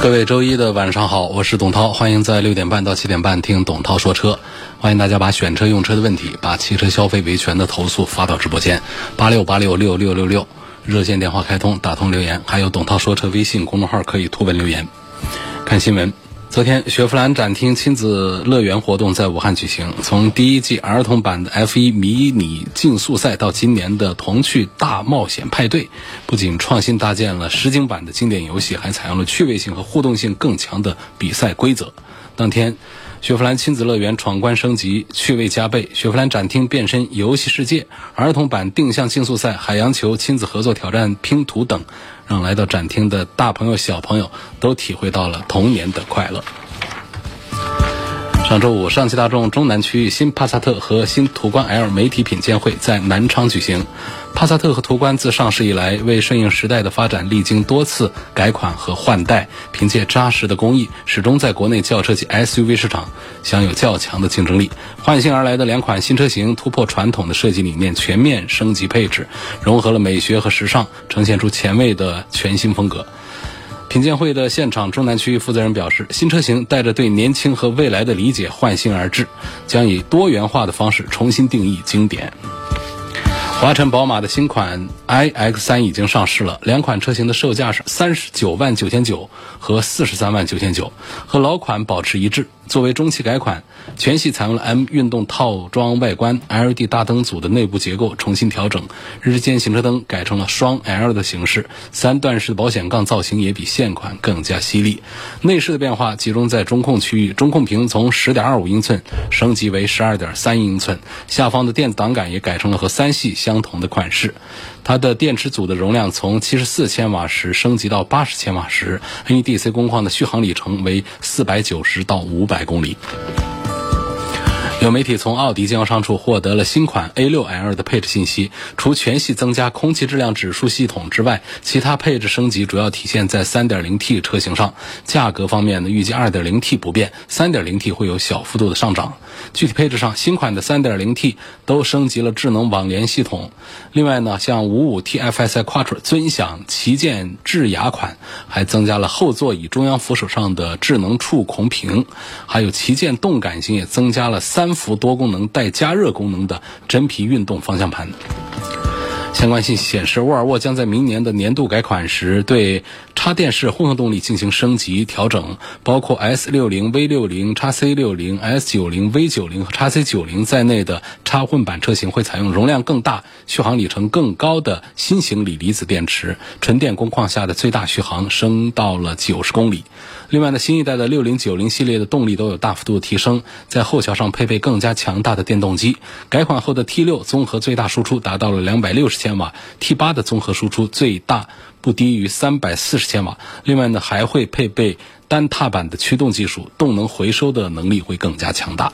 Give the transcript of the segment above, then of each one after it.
各位周一的晚上好，我是董涛，欢迎在六点半到七点半听董涛说车。欢迎大家把选车用车的问题，把汽车消费维权的投诉发到直播间八六八六六六六六，热线电话开通，打通留言，还有董涛说车微信公众号可以图文留言。看新闻。昨天，雪佛兰展厅亲子乐园活动在武汉举行。从第一季儿童版的 F1 迷你竞速赛到今年的童趣大冒险派对，不仅创新搭建了实景版的经典游戏，还采用了趣味性和互动性更强的比赛规则。当天。雪佛兰亲子乐园闯关升级，趣味加倍。雪佛兰展厅变身游戏世界，儿童版定向竞速赛、海洋球、亲子合作挑战、拼图等，让来到展厅的大朋友、小朋友都体会到了童年的快乐。上周五，上汽大众中南区域新帕萨特和新途观 L 媒体品鉴会在南昌举行。帕萨特和途观自上市以来，为顺应时代的发展，历经多次改款和换代，凭借扎实的工艺，始终在国内轿车及 SUV 市场享有较强的竞争力。换新而来的两款新车型，突破传统的设计理念，全面升级配置，融合了美学和时尚，呈现出前卫的全新风格。品鉴会的现场，中南区域负责人表示，新车型带着对年轻和未来的理解换新而至，将以多元化的方式重新定义经典。华晨宝马的新款 iX3 已经上市了，两款车型的售价是三十九万九千九和四十三万九千九，和老款保持一致。作为中期改款，全系采用了 M 运动套装外观，LED 大灯组的内部结构重新调整，日间行车灯改成了双 L 的形式，三段式的保险杠造型也比现款更加犀利。内饰的变化集中在中控区域，中控屏从十点二五英寸升级为十二点三英寸，下方的电子档杆也改成了和三系相同的款式。它的电池组的容量从七十四千瓦时升级到八十千瓦时，NEDC 工况的续航里程为四百九十到五百公里。有媒体从奥迪经销商处获得了新款 A6L 的配置信息，除全系增加空气质量指数系统之外，其他配置升级主要体现在 3.0T 车型上。价格方面呢，预计 2.0T 不变，3.0T 会有小幅度的上涨。具体配置上，新款的 3.0T 都升级了智能网联系统。另外呢，像 55T FSI Quattro 尊享旗舰智雅款，还增加了后座椅中央扶手上的智能触控屏，还有旗舰动感型也增加了三。三幅多功能带加热功能的真皮运动方向盘。相关信息显示，沃尔沃将在明年的年度改款时对插电式混合动力进行升级调整，包括 S 六零、V 六零、叉 C 六零、S 九零、V 九零和叉 C 九零在内的插混版车型会采用容量更大、续航里程更高的新型锂离子电池，纯电工况下的最大续航升到了九十公里。另外呢，新一代的六零九零系列的动力都有大幅度的提升，在后桥上配备更加强大的电动机。改款后的 T 六综合最大输出达到了两百六十千。瓦 T 八的综合输出最大不低于三百四十千瓦，另外呢还会配备单踏板的驱动技术，动能回收的能力会更加强大。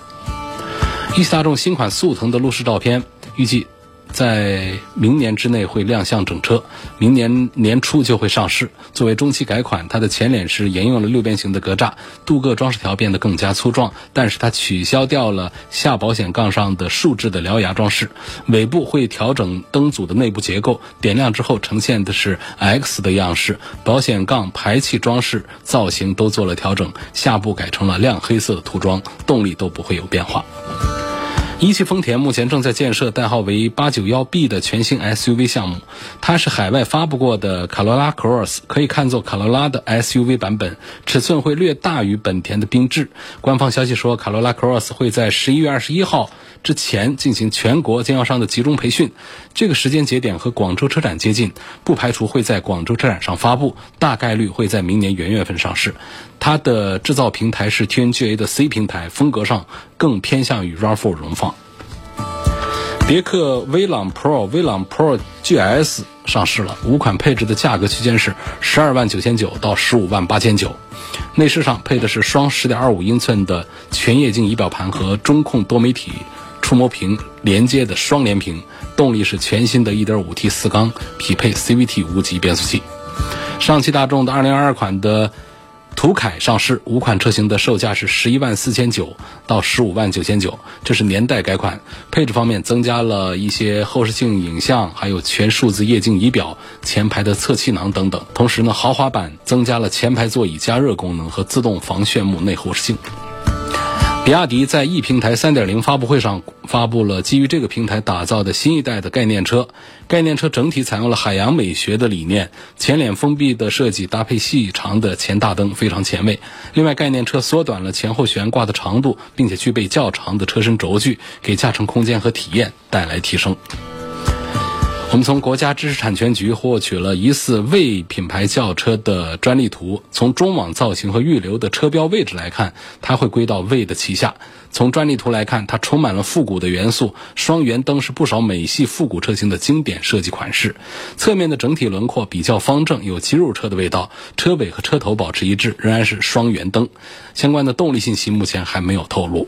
一汽大众新款速腾的路试照片，预计。在明年之内会亮相整车，明年年初就会上市。作为中期改款，它的前脸是沿用了六边形的格栅，镀铬装饰条变得更加粗壮，但是它取消掉了下保险杠上的竖置的獠牙装饰。尾部会调整灯组的内部结构，点亮之后呈现的是 X 的样式。保险杠排气装饰造型都做了调整，下部改成了亮黑色的涂装，动力都不会有变化。一汽丰田目前正在建设代号为八九幺 B 的全新 SUV 项目，它是海外发布过的卡罗拉 Cross，可以看作卡罗拉的 SUV 版本，尺寸会略大于本田的缤智。官方消息说，卡罗拉 Cross 会在十一月二十一号之前进行全国经销商的集中培训，这个时间节点和广州车展接近，不排除会在广州车展上发布，大概率会在明年元月份上市。它的制造平台是 TNGA 的 C 平台，风格上更偏向于 RAV4 荣放。别克威朗 Pro、威朗 Pro GS 上市了，五款配置的价格区间是十二万九千九到十五万八千九。内饰上配的是双十点二五英寸的全液晶仪表盘和中控多媒体触摸屏连接的双联屏，动力是全新的一点五 T 四缸，匹配 CVT 无级变速器。上汽大众的二零二二款的。途凯上市，五款车型的售价是十一万四千九到十五万九千九，这是年代改款。配置方面增加了一些后视镜影像，还有全数字液晶仪表、前排的侧气囊等等。同时呢，豪华版增加了前排座椅加热功能和自动防眩目内后视镜。比亚迪在 E 平台3.0发布会上发布了基于这个平台打造的新一代的概念车。概念车整体采用了海洋美学的理念，前脸封闭的设计搭配细长的前大灯，非常前卫。另外，概念车缩短了前后悬挂的长度，并且具备较长的车身轴距，给驾乘空间和体验带来提升。我们从国家知识产权局获取了疑似魏品牌轿车的专利图。从中网造型和预留的车标位置来看，它会归到魏的旗下。从专利图来看，它充满了复古的元素。双圆灯是不少美系复古车型的经典设计款式。侧面的整体轮廓比较方正，有肌肉车的味道。车尾和车头保持一致，仍然是双圆灯。相关的动力信息目前还没有透露。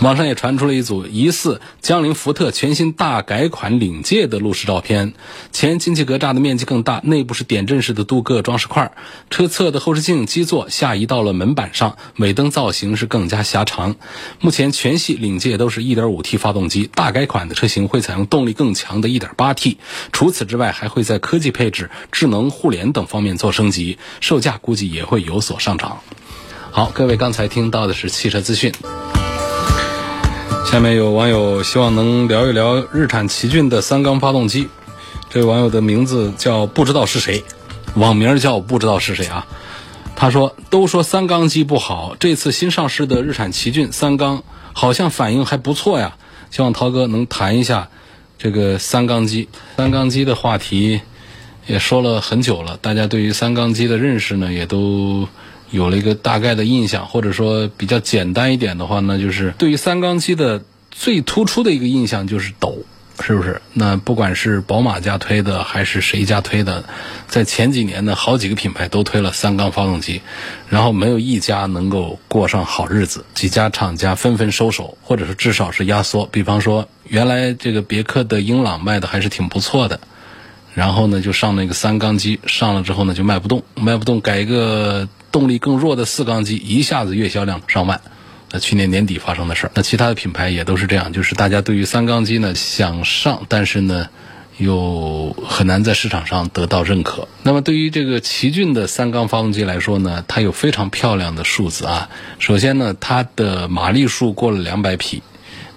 网上也传出了一组疑似江铃福特全新大改款领界的路试照片，前进气格栅的面积更大，内部是点阵式的镀铬装饰块，车侧的后视镜基座下移到了门板上，尾灯造型是更加狭长。目前全系领界都是一点五 T 发动机，大改款的车型会采用动力更强的一点八 T。除此之外，还会在科技配置、智能互联等方面做升级，售价估计也会有所上涨。好，各位刚才听到的是汽车资讯。下面有网友希望能聊一聊日产奇骏的三缸发动机。这位网友的名字叫不知道是谁，网名叫不知道是谁啊。他说：“都说三缸机不好，这次新上市的日产奇骏三缸好像反应还不错呀。希望涛哥能谈一下这个三缸机。三缸机的话题也说了很久了，大家对于三缸机的认识呢也都。”有了一个大概的印象，或者说比较简单一点的话呢，就是对于三缸机的最突出的一个印象就是抖，是不是？那不管是宝马家推的还是谁家推的，在前几年呢，好几个品牌都推了三缸发动机，然后没有一家能够过上好日子，几家厂家纷纷收手，或者是至少是压缩。比方说，原来这个别克的英朗卖的还是挺不错的，然后呢就上那个三缸机，上了之后呢就卖不动，卖不动改一个。动力更弱的四缸机一下子月销量上万，那去年年底发生的事儿。那其他的品牌也都是这样，就是大家对于三缸机呢想上，但是呢又很难在市场上得到认可。那么对于这个奇骏的三缸发动机来说呢，它有非常漂亮的数字啊。首先呢，它的马力数过了两百匹。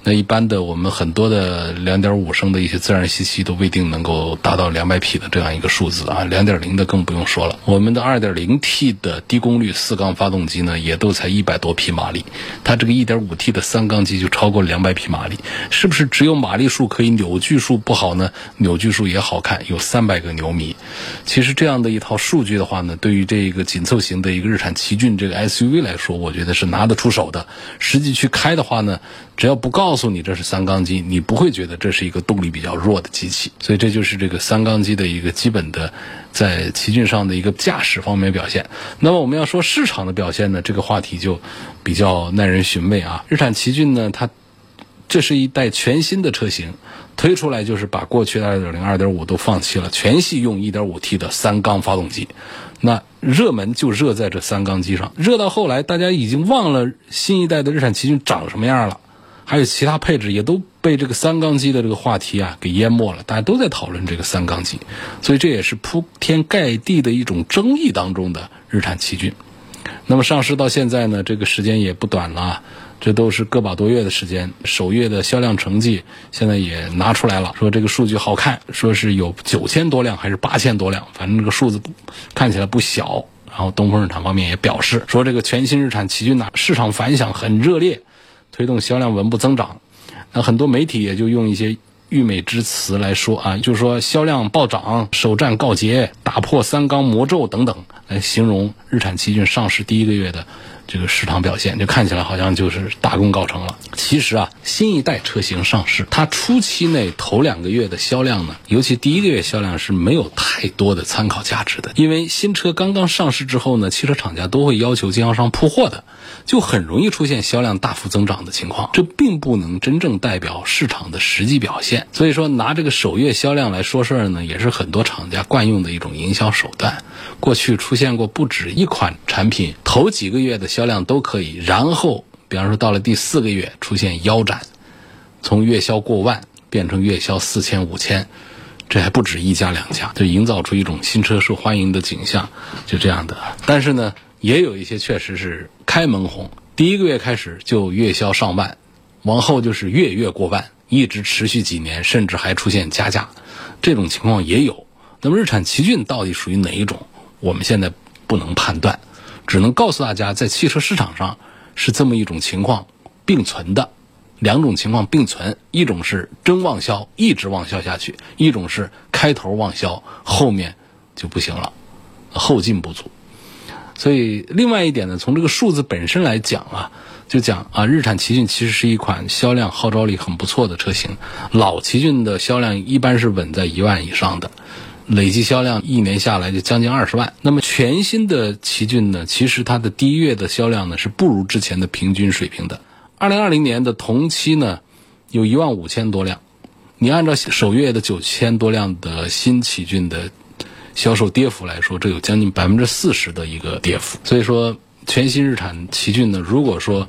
那一般的，我们很多的两点五升的一些自然吸气都未定能够达到两百匹的这样一个数字啊，两点零的更不用说了。我们的二点零 T 的低功率四缸发动机呢，也都才一百多匹马力，它这个一点五 T 的三缸机就超过两百匹马力，是不是只有马力数可以，扭矩数不好呢？扭矩数也好看，有三百个牛米。其实这样的一套数据的话呢，对于这个紧凑型的一个日产奇骏这个 SUV 来说，我觉得是拿得出手的。实际去开的话呢，只要不告诉你这是三缸机，你不会觉得这是一个动力比较弱的机器。所以这就是这个三缸机的一个基本的在奇骏上的一个驾驶方面表现。那么我们要说市场的表现呢，这个话题就比较耐人寻味啊。日产奇骏呢，它这是一代全新的车型，推出来就是把过去的二点零、二点五都放弃了，全系用一点五 T 的三缸发动机。那热门就热在这三缸机上，热到后来大家已经忘了新一代的日产奇骏长什么样了。还有其他配置也都被这个三缸机的这个话题啊给淹没了，大家都在讨论这个三缸机，所以这也是铺天盖地的一种争议当中的日产奇骏。那么上市到现在呢，这个时间也不短了，这都是个把多月的时间。首月的销量成绩现在也拿出来了，说这个数据好看，说是有九千多辆还是八千多辆，反正这个数字看起来不小。然后东风日产方面也表示说，这个全新日产奇骏呢，市场反响很热烈。推动销量稳步增长，那很多媒体也就用一些溢美之词来说啊，就是说销量暴涨、首战告捷、打破三缸魔咒等等，来形容日产奇骏上市第一个月的这个市场表现，就看起来好像就是大功告成了。其实啊，新一代车型上市，它初期内头两个月的销量呢，尤其第一个月销量是没有太多的参考价值的，因为新车刚刚上市之后呢，汽车厂家都会要求经销商铺货的，就很容易出现销量大幅增长的情况，这并不能真正代表市场的实际表现。所以说，拿这个首月销量来说事儿呢，也是很多厂家惯用的一种营销手段。过去出现过不止一款产品，头几个月的销量都可以，然后比方说到了第四个月出现腰斩，从月销过万变成月销四千五千，这还不止一家两家，就营造出一种新车受欢迎的景象，就这样的。但是呢，也有一些确实是开门红，第一个月开始就月销上万，往后就是月月过万，一直持续几年，甚至还出现加价，这种情况也有。那么日产奇骏到底属于哪一种？我们现在不能判断，只能告诉大家，在汽车市场上是这么一种情况并存的，两种情况并存，一种是真旺销，一直旺销下去；一种是开头旺销，后面就不行了，后劲不足。所以，另外一点呢，从这个数字本身来讲啊，就讲啊，日产奇骏其实是一款销量号召力很不错的车型，老奇骏的销量一般是稳在一万以上的。累计销量一年下来就将近二十万。那么全新的奇骏呢？其实它的第一月的销量呢是不如之前的平均水平的。二零二零年的同期呢，有一万五千多辆。你按照首月的九千多辆的新奇骏的销售跌幅来说，这有将近百分之四十的一个跌幅。所以说，全新日产奇骏呢，如果说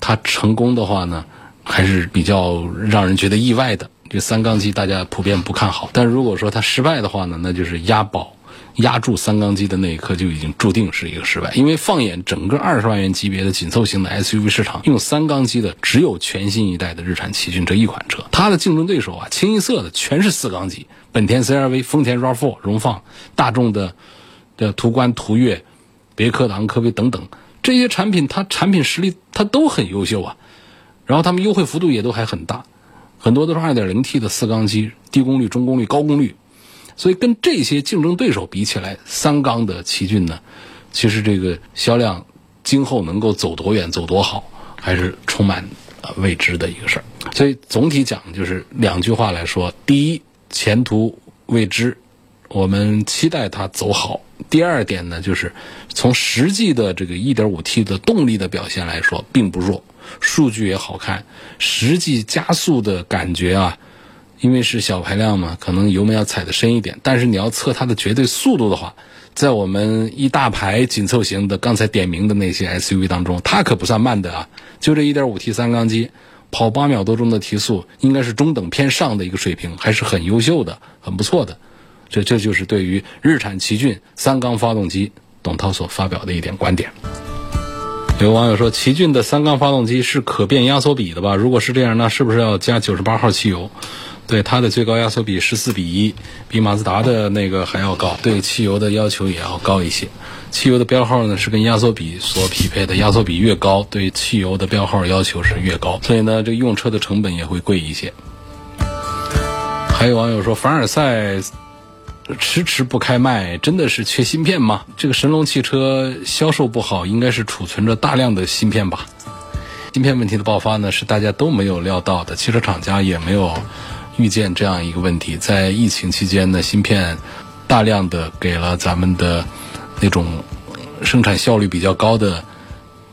它成功的话呢，还是比较让人觉得意外的。这三缸机大家普遍不看好，但如果说它失败的话呢，那就是押宝、压住三缸机的那一刻就已经注定是一个失败。因为放眼整个二十万元级别的紧凑型的 SUV 市场，用三缸机的只有全新一代的日产奇骏这一款车，它的竞争对手啊，清一色的全是四缸机，本田 CR-V、丰田 RAV4 荣放、大众的的途观、途岳、别克昂科威等等这些产品，它产品实力它都很优秀啊，然后它们优惠幅度也都还很大。很多都是 2.0T 的四缸机，低功率、中功率、高功率，所以跟这些竞争对手比起来，三缸的奇骏呢，其实这个销量今后能够走多远、走多好，还是充满呃未知的一个事儿。所以总体讲就是两句话来说：第一，前途未知，我们期待它走好；第二点呢，就是从实际的这个 1.5T 的动力的表现来说，并不弱。数据也好看，实际加速的感觉啊，因为是小排量嘛，可能油门要踩得深一点。但是你要测它的绝对速度的话，在我们一大排紧凑型的刚才点名的那些 SUV 当中，它可不算慢的啊。就这一点五 T 三缸机，跑八秒多钟的提速，应该是中等偏上的一个水平，还是很优秀的，很不错的。这这就是对于日产奇骏三缸发动机，董涛所发表的一点观点。有网友说，奇骏的三缸发动机是可变压缩比的吧？如果是这样，那是不是要加九十八号汽油？对，它的最高压缩比十四比一，比马自达的那个还要高，对汽油的要求也要高一些。汽油的标号呢是跟压缩比所匹配的，压缩比越高，对汽油的标号要求是越高，所以呢，这用车的成本也会贵一些。还有网友说，凡尔赛。迟迟不开卖，真的是缺芯片吗？这个神龙汽车销售不好，应该是储存着大量的芯片吧？芯片问题的爆发呢，是大家都没有料到的，汽车厂家也没有预见这样一个问题。在疫情期间呢，芯片大量的给了咱们的那种生产效率比较高的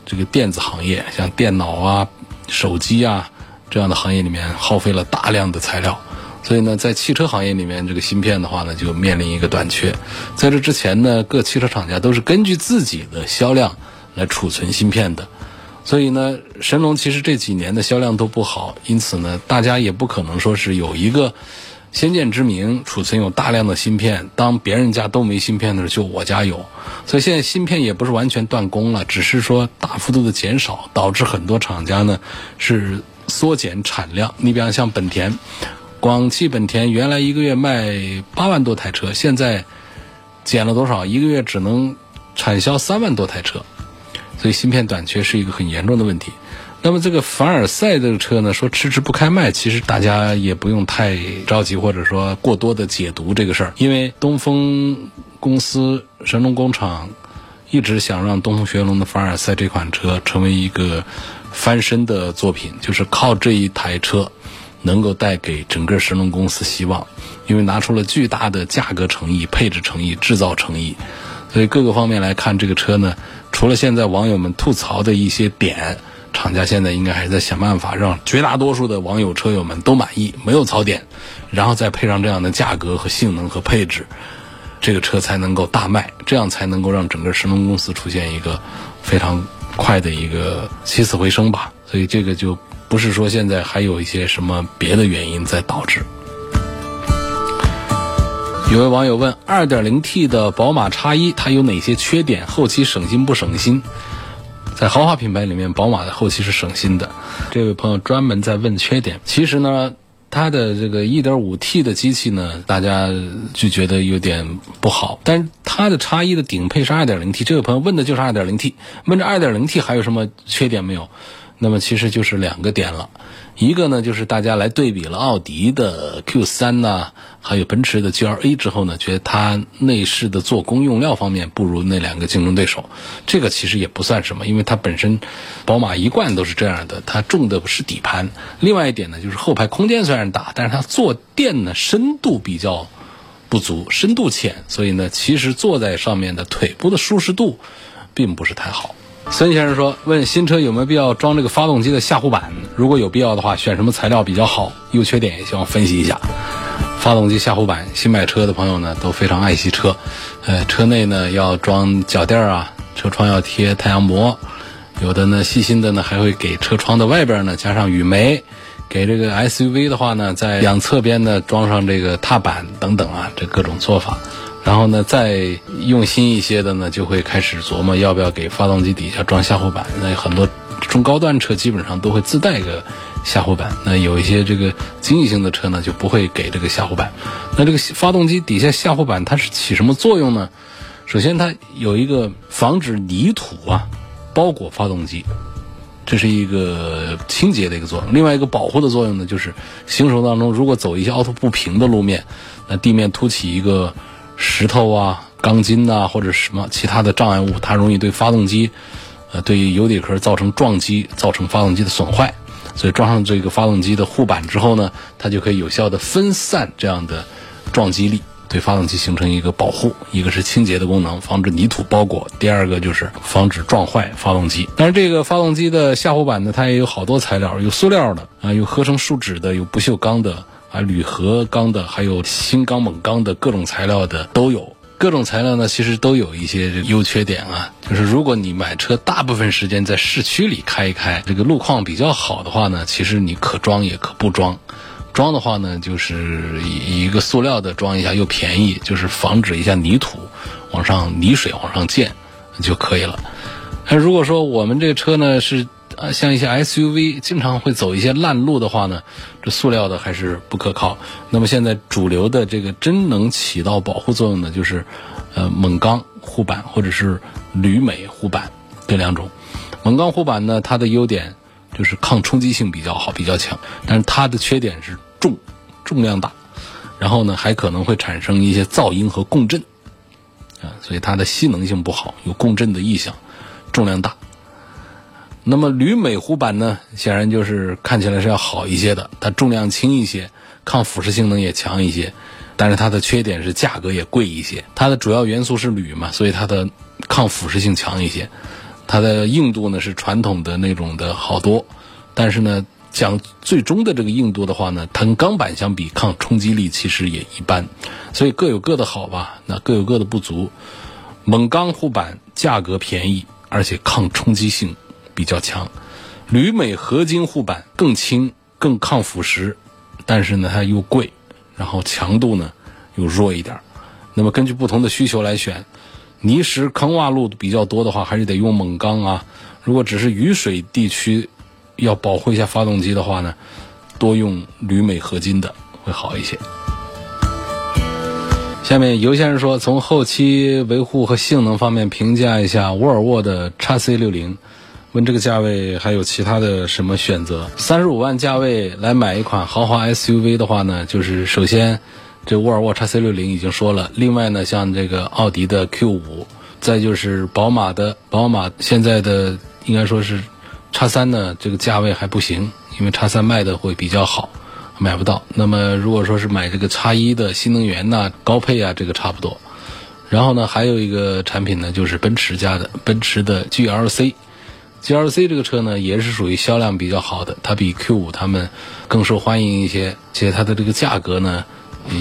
这个电子行业，像电脑啊、手机啊这样的行业里面耗费了大量的材料。所以呢，在汽车行业里面，这个芯片的话呢，就面临一个短缺。在这之前呢，各汽车厂家都是根据自己的销量来储存芯片的。所以呢，神龙其实这几年的销量都不好，因此呢，大家也不可能说是有一个先见之明，储存有大量的芯片。当别人家都没芯片的时候，就我家有。所以现在芯片也不是完全断供了，只是说大幅度的减少，导致很多厂家呢是缩减产量。你比方像本田。广汽本田原来一个月卖八万多台车，现在减了多少？一个月只能产销三万多台车，所以芯片短缺是一个很严重的问题。那么这个凡尔赛这个车呢，说迟迟不开卖，其实大家也不用太着急，或者说过多的解读这个事儿，因为东风公司神龙工厂一直想让东风雪铁龙的凡尔赛这款车成为一个翻身的作品，就是靠这一台车能够带给整个神龙公司希望，因为拿出了巨大的价格诚意、配置诚意、制造诚意，所以各个方面来看，这个车呢，除了现在网友们吐槽的一些点。厂家现在应该还在想办法让绝大多数的网友车友们都满意，没有槽点，然后再配上这样的价格和性能和配置，这个车才能够大卖，这样才能够让整个神龙公司出现一个非常快的一个起死回生吧。所以这个就不是说现在还有一些什么别的原因在导致。有位网友问：2.0T 的宝马 X1 它有哪些缺点？后期省心不省心？在豪华品牌里面，宝马的后期是省心的。这位朋友专门在问缺点。其实呢，它的这个 1.5T 的机器呢，大家就觉得有点不好。但是它的叉一的顶配是 2.0T。这位朋友问的就是 2.0T，问这 2.0T 还有什么缺点没有？那么其实就是两个点了。一个呢，就是大家来对比了奥迪的 Q3 呢，还有奔驰的 GLA 之后呢，觉得它内饰的做工用料方面不如那两个竞争对手。这个其实也不算什么，因为它本身宝马一贯都是这样的，它重的是底盘。另外一点呢，就是后排空间虽然大，但是它坐垫呢深度比较不足，深度浅，所以呢，其实坐在上面的腿部的舒适度并不是太好。孙先生说：“问新车有没有必要装这个发动机的下护板？如果有必要的话，选什么材料比较好？优缺点也希望分析一下。发动机下护板，新买车的朋友呢都非常爱惜车。呃，车内呢要装脚垫啊，车窗要贴太阳膜，有的呢细心的呢还会给车窗的外边呢加上雨眉，给这个 SUV 的话呢在两侧边呢装上这个踏板等等啊，这各种做法。”然后呢，再用心一些的呢，就会开始琢磨要不要给发动机底下装下护板。那很多中高端车基本上都会自带一个下护板。那有一些这个经济型的车呢，就不会给这个下护板。那这个发动机底下下护板它是起什么作用呢？首先，它有一个防止泥土啊包裹发动机，这是一个清洁的一个作用。另外一个保护的作用呢，就是行驶当中如果走一些凹凸不平的路面，那地面凸起一个。石头啊、钢筋呐，或者什么其他的障碍物，它容易对发动机，呃，对油底壳造成撞击，造成发动机的损坏。所以装上这个发动机的护板之后呢，它就可以有效的分散这样的撞击力，对发动机形成一个保护。一个是清洁的功能，防止泥土包裹；第二个就是防止撞坏发动机。但是这个发动机的下护板呢，它也有好多材料，有塑料的啊，有合成树脂的，有不锈钢的。啊，铝合钢的，还有新钢、锰钢的各种材料的都有。各种材料呢，其实都有一些优缺点啊。就是如果你买车大部分时间在市区里开一开，这个路况比较好的话呢，其实你可装也可不装。装的话呢，就是以一个塑料的装一下又便宜，就是防止一下泥土往上、泥水往上溅就可以了。那如果说我们这个车呢是。啊，像一些 SUV 经常会走一些烂路的话呢，这塑料的还是不可靠。那么现在主流的这个真能起到保护作用的，就是呃锰钢护板或者是铝镁护板这两种。锰钢护板呢，它的优点就是抗冲击性比较好，比较强，但是它的缺点是重，重量大，然后呢还可能会产生一些噪音和共振啊，所以它的吸能性不好，有共振的异响，重量大。那么铝镁护板呢，显然就是看起来是要好一些的，它重量轻一些，抗腐蚀性能也强一些，但是它的缺点是价格也贵一些。它的主要元素是铝嘛，所以它的抗腐蚀性强一些，它的硬度呢是传统的那种的好多，但是呢，讲最终的这个硬度的话呢，它跟钢板相比，抗冲击力其实也一般，所以各有各的好吧，那各有各的不足。锰钢护板价格便宜，而且抗冲击性。比较强，铝镁合金护板更轻、更抗腐蚀，但是呢它又贵，然后强度呢又弱一点。那么根据不同的需求来选，泥石坑洼路比较多的话，还是得用锰钢啊。如果只是雨水地区，要保护一下发动机的话呢，多用铝镁合金的会好一些。下面尤先生说，从后期维护和性能方面评价一下沃尔沃的 x C 六零。问这个价位还有其他的什么选择？三十五万价位来买一款豪华 SUV 的话呢，就是首先，这沃尔沃 x C 六零已经说了，另外呢，像这个奥迪的 Q 五，再就是宝马的，宝马现在的应该说是叉三呢，这个价位还不行，因为叉三卖的会比较好，买不到。那么如果说是买这个叉一的新能源呐、高配啊，这个差不多。然后呢，还有一个产品呢，就是奔驰家的奔驰的 GLC。GLC 这个车呢，也是属于销量比较好的，它比 Q 五它们更受欢迎一些，且它的这个价格呢，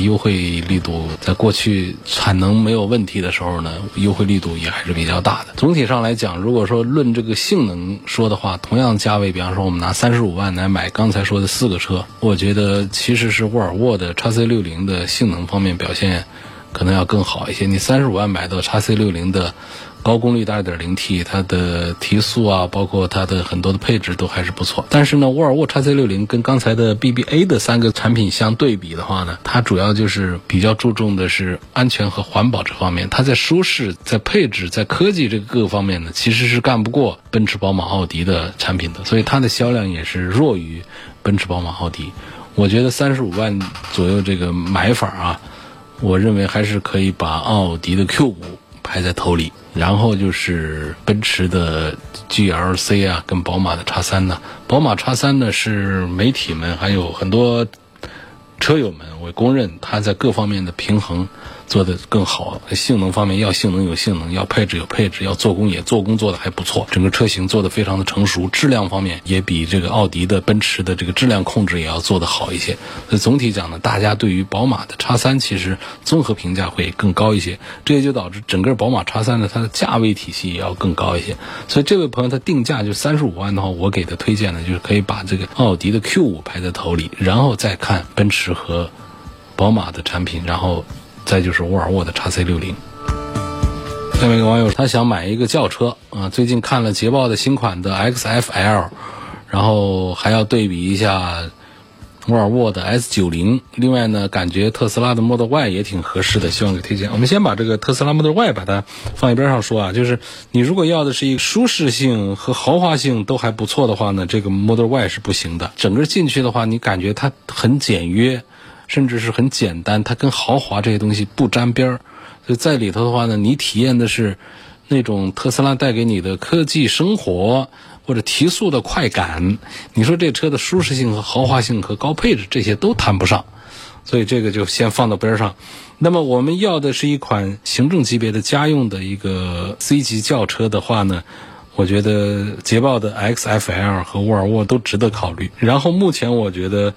优惠力度在过去产能没有问题的时候呢，优惠力度也还是比较大的。总体上来讲，如果说论这个性能说的话，同样价位，比方说我们拿三十五万来买刚才说的四个车，我觉得其实是沃尔沃的 x C 六零的性能方面表现可能要更好一些。你三十五万买到 x C 六零的。高功率的 2.0T，它的提速啊，包括它的很多的配置都还是不错。但是呢，沃尔沃 x C 六零跟刚才的 BBA 的三个产品相对比的话呢，它主要就是比较注重的是安全和环保这方面。它在舒适、在配置、在科技这个各个方面呢，其实是干不过奔驰、宝马、奥迪的产品的，所以它的销量也是弱于奔驰、宝马、奥迪。我觉得三十五万左右这个买法啊，我认为还是可以把奥迪的 Q 五排在头里。然后就是奔驰的 GLC 啊，跟宝马的叉三呢。宝马叉三呢是媒体们还有很多车友们我公认它在各方面的平衡。做的更好，性能方面要性能有性能，要配置有配置，要做工也做工做的还不错，整个车型做的非常的成熟，质量方面也比这个奥迪的、奔驰的这个质量控制也要做得好一些。所以总体讲呢，大家对于宝马的叉三其实综合评价会更高一些，这也就导致整个宝马叉三呢它的价位体系也要更高一些。所以这位朋友他定价就三十五万的话，我给的推荐呢就是可以把这个奥迪的 Q 五排在头里，然后再看奔驰和宝马的产品，然后。再就是沃尔沃的 x C 六零。下面一个网友他想买一个轿车啊，最近看了捷豹的新款的 XFL，然后还要对比一下沃尔沃的 S 九零。另外呢，感觉特斯拉的 Model Y 也挺合适的，希望给推荐。我们先把这个特斯拉 Model Y 把它放一边上说啊，就是你如果要的是一个舒适性和豪华性都还不错的话呢，这个 Model Y 是不行的。整个进去的话，你感觉它很简约。甚至是很简单，它跟豪华这些东西不沾边儿，所以在里头的话呢，你体验的是那种特斯拉带给你的科技生活或者提速的快感。你说这车的舒适性和豪华性和高配置这些都谈不上，所以这个就先放到边上。那么我们要的是一款行政级别的家用的一个 C 级轿车的话呢，我觉得捷豹的 XFL 和沃尔沃都值得考虑。然后目前我觉得。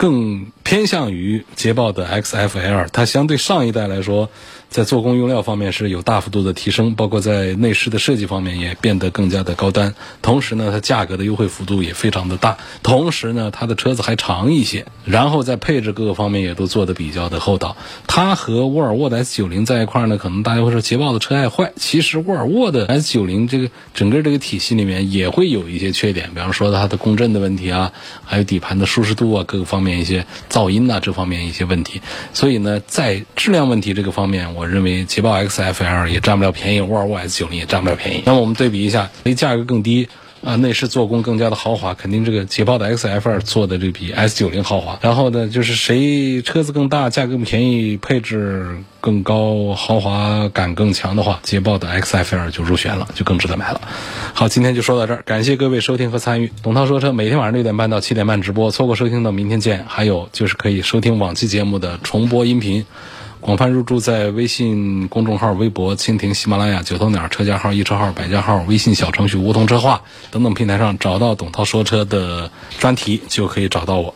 更偏向于捷豹的 XFL，它相对上一代来说。在做工用料方面是有大幅度的提升，包括在内饰的设计方面也变得更加的高端。同时呢，它价格的优惠幅度也非常的大。同时呢，它的车子还长一些，然后在配置各个方面也都做的比较的厚道。它和沃尔沃的 S 九零在一块呢，可能大家会说捷豹的车爱坏。其实沃尔沃的 S 九零这个整个这个体系里面也会有一些缺点，比方说它的共振的问题啊，还有底盘的舒适度啊，各个方面一些噪音呐这方面一些问题。所以呢，在质量问题这个方面，我我认为捷豹 XFL 也占不了便宜，沃尔沃 S 九零也占不了便宜。那么我们对比一下，谁价格更低？啊，内饰做工更加的豪华，肯定这个捷豹的 XFL 做的这比 S 九零豪华。然后呢，就是谁车子更大，价格更便宜，配置更高，豪华感更强的话，捷豹的 XFL 就入选了，就更值得买了。好，今天就说到这儿，感谢各位收听和参与。董涛说车每天晚上六点半到七点半直播，错过收听的明天见。还有就是可以收听往期节目的重播音频。广泛入驻在微信公众号、微博、蜻蜓、喜马拉雅、九头鸟车架号、易车号、百家号、微信小程序梧桐车话等等平台上找到董涛说车的专题，就可以找到我。